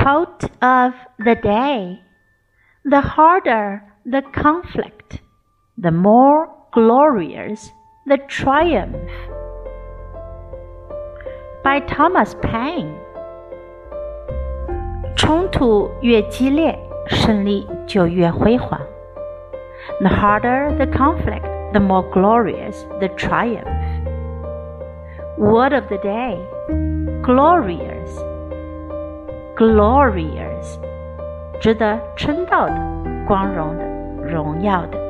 Quote of the day The harder the conflict, the more glorious the triumph. By Thomas Paine. 冲突越激烈，胜利就越辉煌。The harder the conflict, the more glorious the triumph. Word of the day glorious, glorious，值得称道的、光荣的、荣耀的。